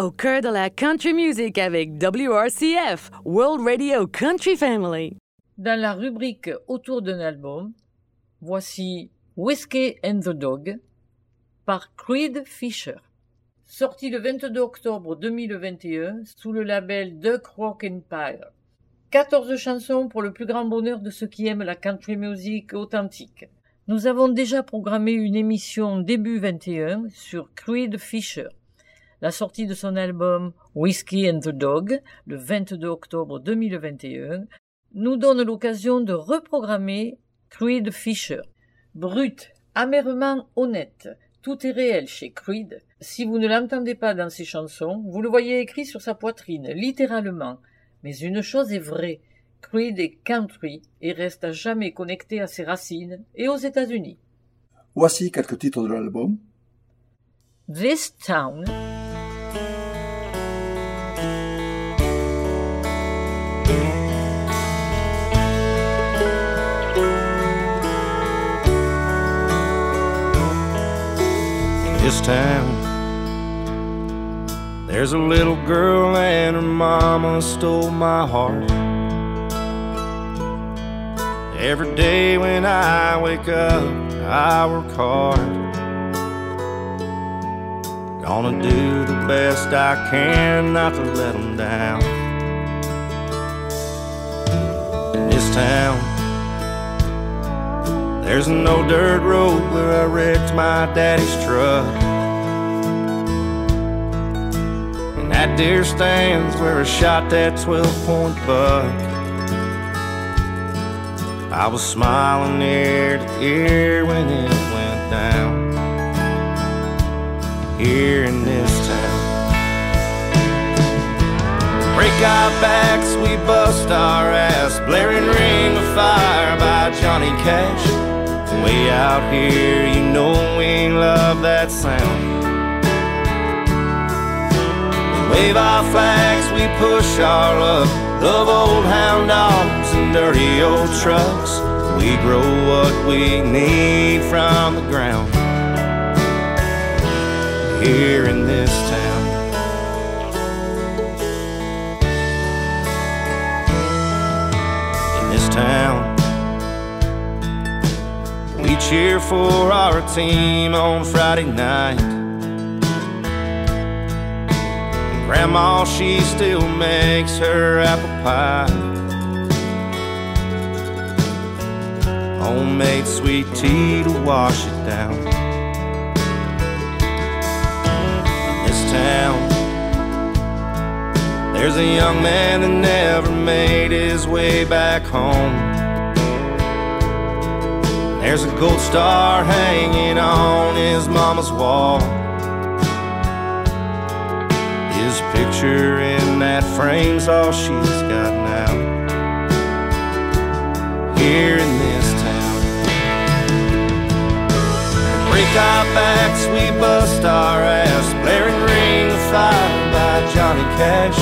Au cœur de la country music avec WRCF, World Radio Country Family. Dans la rubrique Autour d'un album, voici Whiskey and the Dog par Creed Fisher. Sorti le 22 octobre 2021 sous le label Duck Rock Empire. 14 chansons pour le plus grand bonheur de ceux qui aiment la country music authentique. Nous avons déjà programmé une émission début 21 sur Creed Fisher. La sortie de son album Whiskey and the Dog, le 22 octobre 2021, nous donne l'occasion de reprogrammer Creed Fisher. Brut, amèrement honnête, tout est réel chez Creed. Si vous ne l'entendez pas dans ses chansons, vous le voyez écrit sur sa poitrine, littéralement. Mais une chose est vraie, Creed est country et reste à jamais connecté à ses racines et aux États-Unis. Voici quelques titres de l'album. This Town, this town. There's a little girl and her mama stole my heart. Every day when I wake up, I work hard. Gonna do the best I can not to let them down. In this town, there's no dirt road where I wrecked my daddy's truck. That deer stands where I shot that 12 point buck. I was smiling ear to ear when it went down. Here in this town. Break our backs, we bust our ass. Blaring ring of fire by Johnny Cash. Way out here, you know we love that sound. We wave our flags, we push our luck. Love old hound dogs and dirty old trucks. We grow what we need from the ground. Here in this town. In this town. We cheer for our team on Friday night. Grandma, she still makes her apple pie. Homemade sweet tea to wash it down. In this town, there's a young man that never made his way back home. There's a gold star hanging on his mama's wall. Picture in that frame's all she's got now. Here in this town, break our backs, we bust our ass. Blaring ring of fire by Johnny Cash.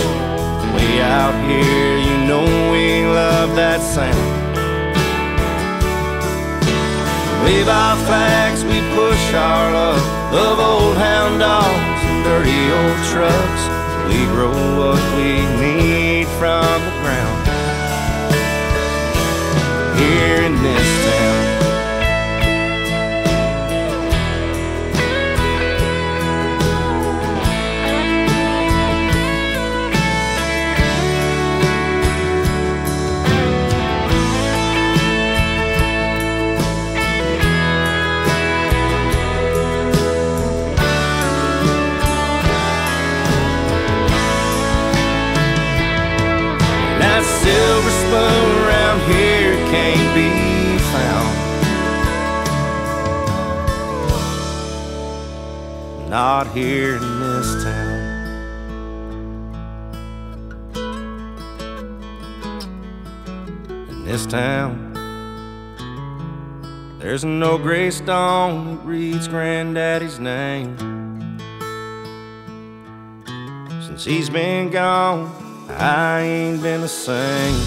Way out here, you know we love that sound. Wave our flags, we push our. Love old hound dogs and dirty old trucks. We grow what we need from the ground. Here in this town. Not here in this town. In this town, there's no gray stone that reads Granddaddy's name. Since he's been gone, I ain't been the same.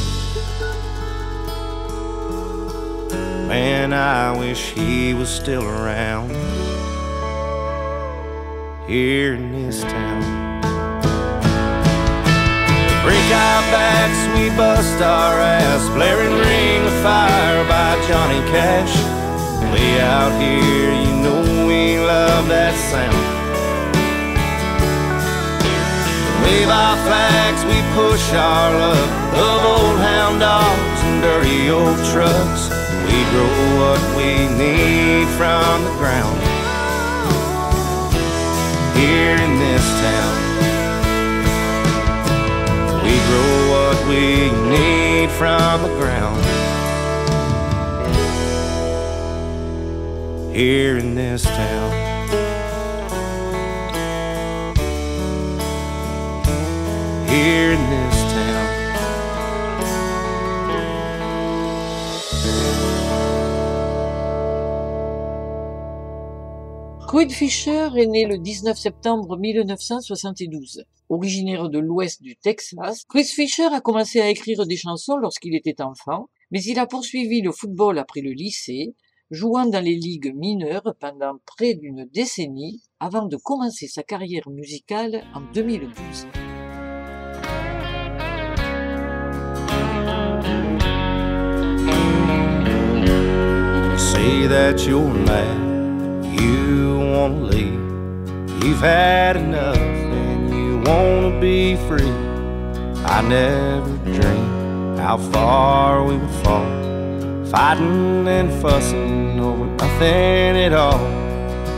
Man, I wish he was still around here in this town. high backs, we bust our ass, blaring ring of fire by Johnny Cash. Way out here, you know we love that sound. Wave our flags, we push our luck of old hound dogs and dirty old trucks. We grow what we need from the ground here in this town. We grow what we need from the ground here in this town. Here in this Quid Fisher est né le 19 septembre 1972. Originaire de l'ouest du Texas, Chris Fisher a commencé à écrire des chansons lorsqu'il était enfant, mais il a poursuivi le football après le lycée, jouant dans les ligues mineures pendant près d'une décennie avant de commencer sa carrière musicale en 2012. Say that you're mad, you wanna leave. You've had enough and you wanna be free. I never dreamed how far we would fall. Fighting and fussing over nothing at all.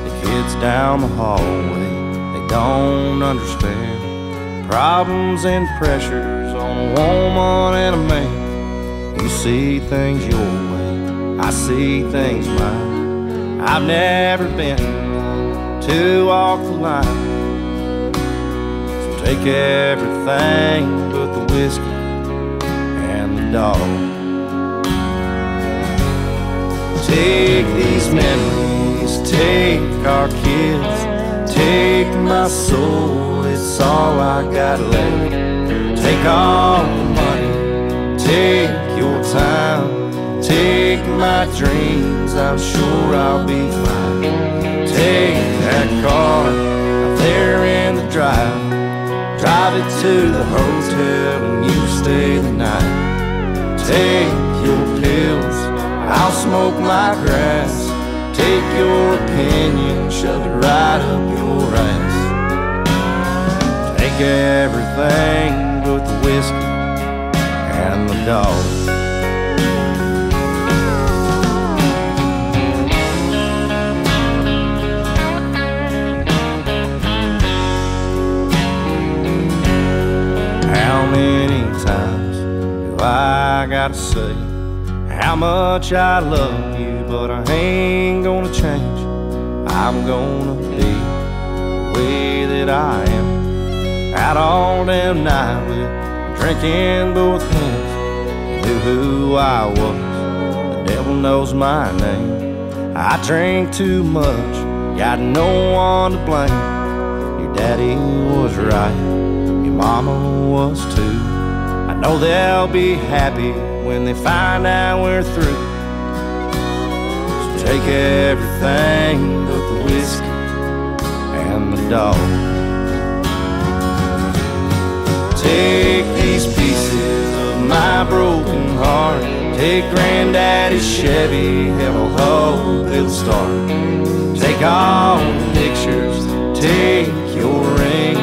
The kids down the hallway, they don't understand. Problems and pressures on a woman and a man. You see things your way, I see things mine. I've never been to walk the line. So take everything but the whiskey and the dog. Take these memories, take our kids, take my soul, it's all I got left. Take all the money, take your time, take my dreams, I'm sure I'll be fine. Take that car out there in the drive, drive it to the hotel and you stay the night. Take your pills, I'll smoke my grass. Take your opinion, shove it right up your ass. Take everything but the whiskey and the dog. I gotta say how much I love you? But I ain't gonna change. I'm gonna be the way that I am. Out all damn night with drinking both hands. Knew who I was. The devil knows my name. I drink too much, got no one to blame. Your daddy was right, your mama was too. Know they'll be happy when they find out we're through. So take everything but the whiskey and the dog. Take these pieces of my broken heart. Take granddaddy's Chevy, hell hope it'll start. Take all the pictures, take your ring,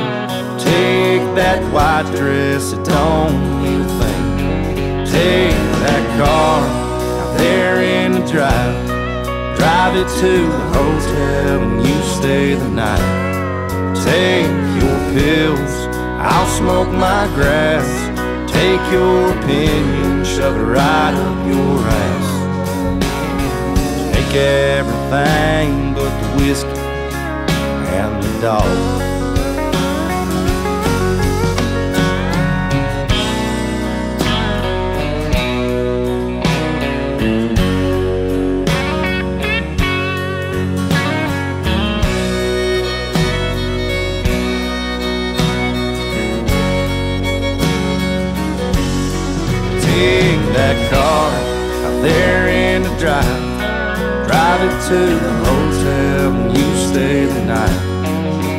take that white dress, it don't car out there in the drive, drive it to the hotel and you stay the night. Take your pills, I'll smoke my grass. Take your opinion, shove it right up your ass. Take everything but the whiskey and the dog. To the hotel and you stay the night.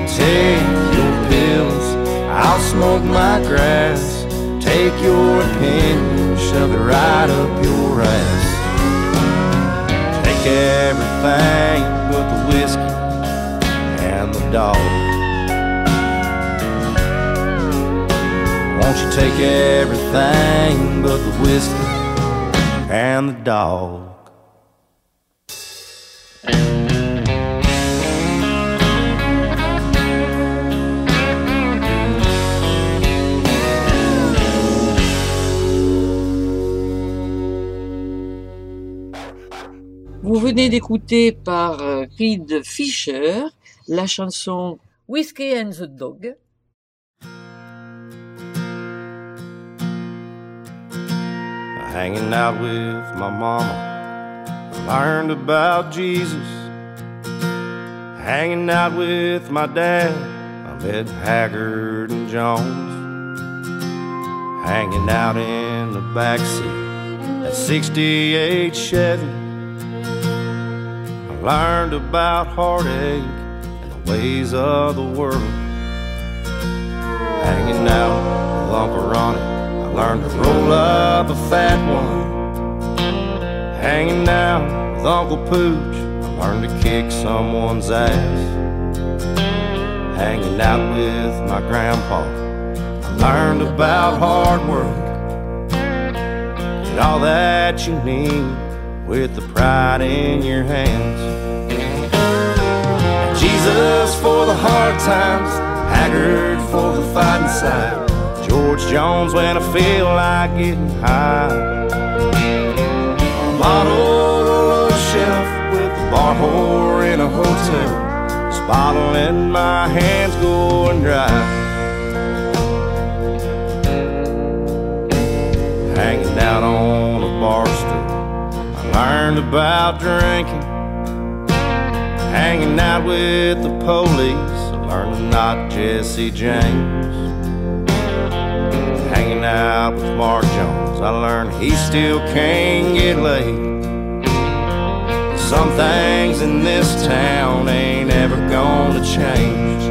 Take your pills, I'll smoke my grass. Take your opinion, shove it right up your ass. Take everything but the whiskey and the dog. Won't you take everything but the whiskey and the dog? Vous venez d'écouter par euh, Reed Fisher la chanson Whiskey and the Dog. Out with my mama, learned about Jesus. Hanging out with my dad, I met Haggard and Jones. Hanging out in the backseat at 68 Chevy. I learned about heartache and the ways of the world. Hanging out with Uncle Ronnie, I learned to roll up a fat one. Hanging out with Uncle Pooch, I learned to kick someone's ass. Hanging out with my grandpa, I learned about hard work. Get all that you need with the pride in your hands. Jesus for the hard times, Haggard for the fighting side. George Jones when I feel like getting high. A bottle on a shelf with a bar whore in a hotel. This bottle in my hands going dry. Hanging out on a bar stool, I learned about drinking. Hanging out with the police, I learned to not Jesse James. Hanging out with Mark Jones, I learned he still can't get laid. Some things in this town ain't ever gonna change.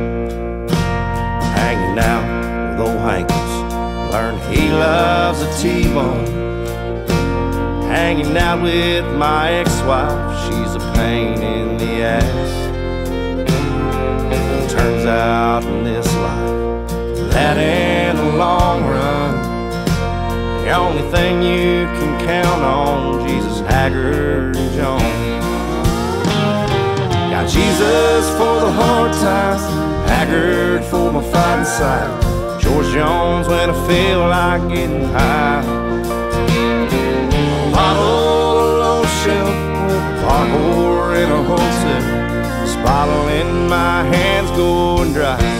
Hanging out with old Hankins, learned he loves a T-bone. Hanging out with my ex-wife, she's a pain in the ass. Turns out in this life, that in the long run, the only thing you can count on, Jesus Haggard and Jones. Got Jesus for the hard times, Haggard for my fighting side, George Jones when I feel like getting high. Bottle on shelf with a whore in a. This bottle in my hands going dry.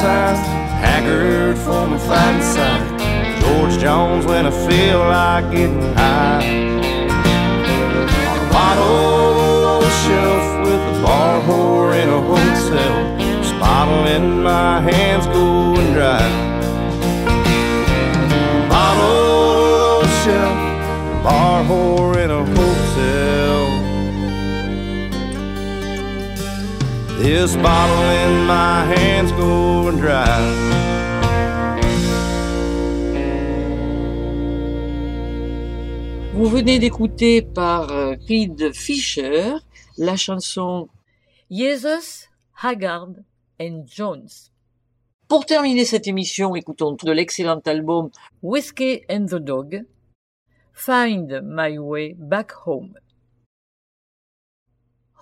Hard Haggard for my fighting side, George Jones when I feel like getting high. On a bottle shelf with a bar whore in a hotel, this bottle in my hands Vous venez d'écouter par euh, Reed Fisher la chanson Jesus, Haggard and Jones. Pour terminer cette émission, écoutons de l'excellent album Whiskey and the Dog, Find My Way Back Home.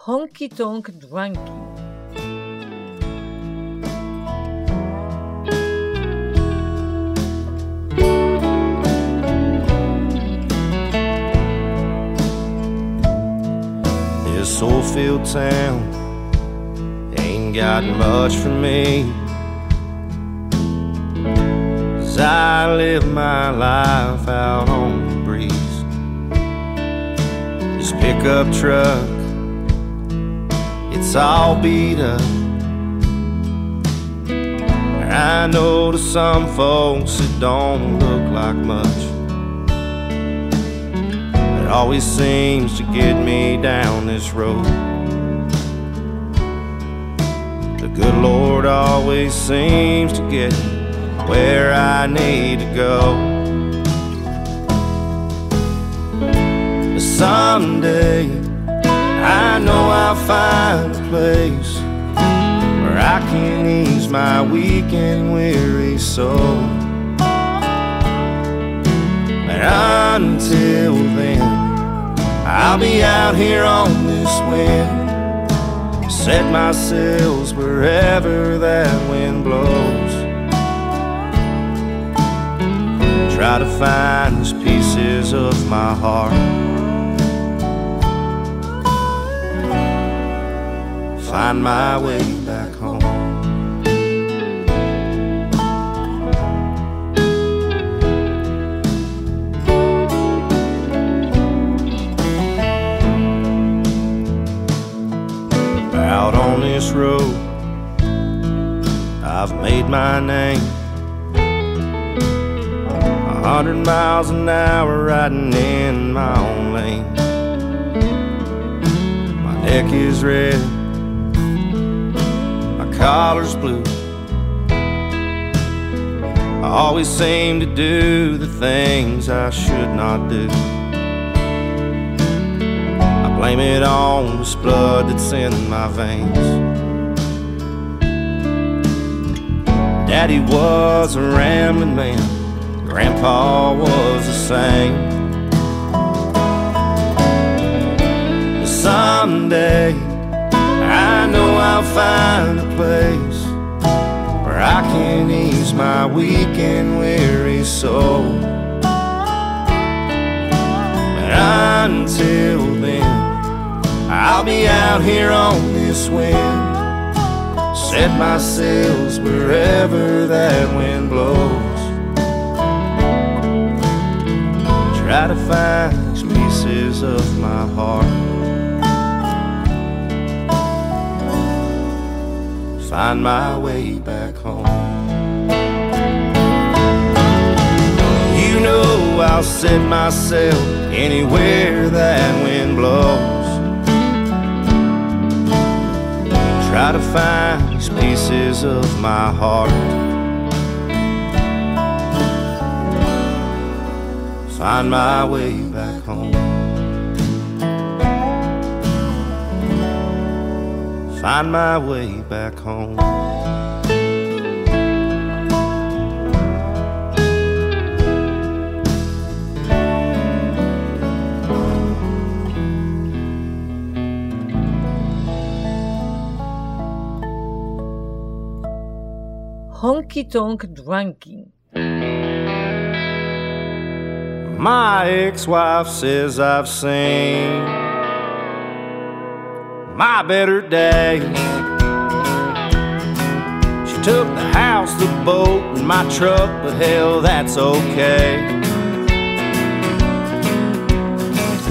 Honky Tonk Dranky. Oldfield town ain't got much for me. As I live my life out on the breeze. This pickup truck. It's all beat up. I know to some folks it don't look like much. It always seems to get me down this road. The good Lord always seems to get where I need to go. Someday I know I'll find a place where I can ease my weak and weary soul. But until then, I'll be out here on this wind, set my sails wherever that wind blows. Try to find these pieces of my heart. Find my way Out on this road, I've made my name. A hundred miles an hour riding in my own lane. My neck is red, my collar's blue. I always seem to do the things I should not do. Blame it on this blood that's in my veins. Daddy was a rambling man, Grandpa was the same. Someday I know I'll find a place where I can ease my weak and weary soul. But until then, I'll be out here on this wind. Set my sails wherever that wind blows. Try to find pieces of my heart. Find my way back home. You know I'll set my sail anywhere that wind blows. Try to find these pieces of my heart. Find my way back home. Find my way back home. Honky Tonk. My ex wife says I've seen my better days. She took the house, the boat, and my truck, but hell, that's okay.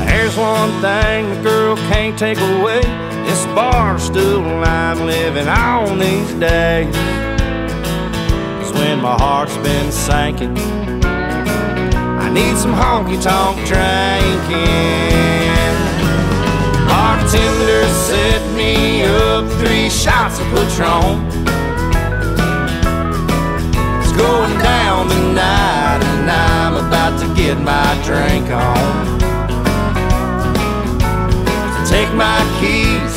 There's one thing the girl can't take away. This bar's still alive, living on these days. When my heart's been sinking, I need some honky tonk drinking. Bartender set me up three shots of Patron. It's going down tonight, and I'm about to get my drink on. Take my keys,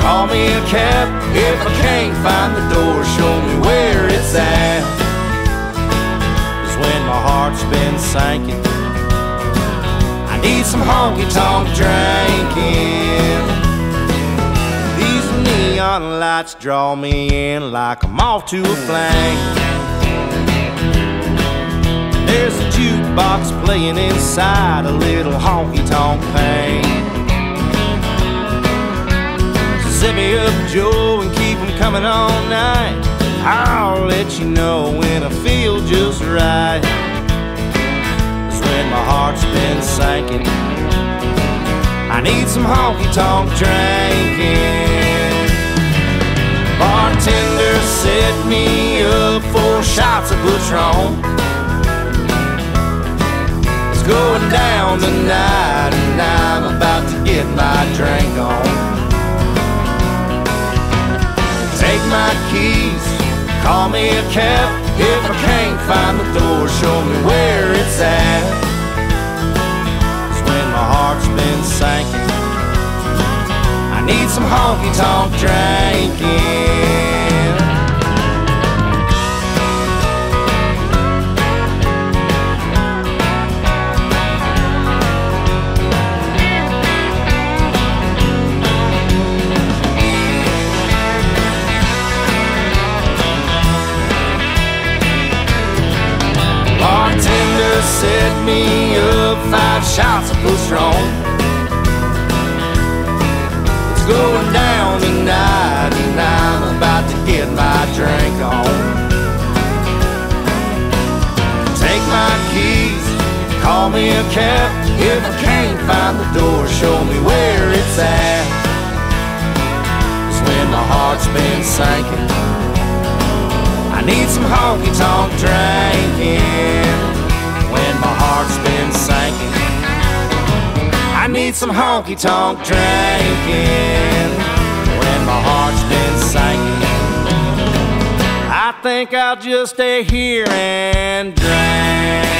call me a cab. If I can't find the door, show me when my heart's been sinking, I need some honky tonk drinking. These neon lights draw me in like a moth to a flame. There's a jukebox playing inside a little honky tonk pain. Set me up, Joe, and keep 'em coming all night. I'll let you know when I feel just right. 'Cause when my heart's been sinking, I need some honky tonk drinking. Bartender set me up four shots of Patron. It's going down tonight, and I'm about to get my drink on. Take my keys, call me a cab. If I can't find the door, show me where it's at. It's when my heart's been sinking. I need some honky tonk drinking. Me a cab. If I can't find the door, show me where it's at. It's when my heart's been sinking. I need some honky tonk drinking when my heart's been sinking. I need some honky tonk drinking when my heart's been sinking. I think I'll just stay here and drink.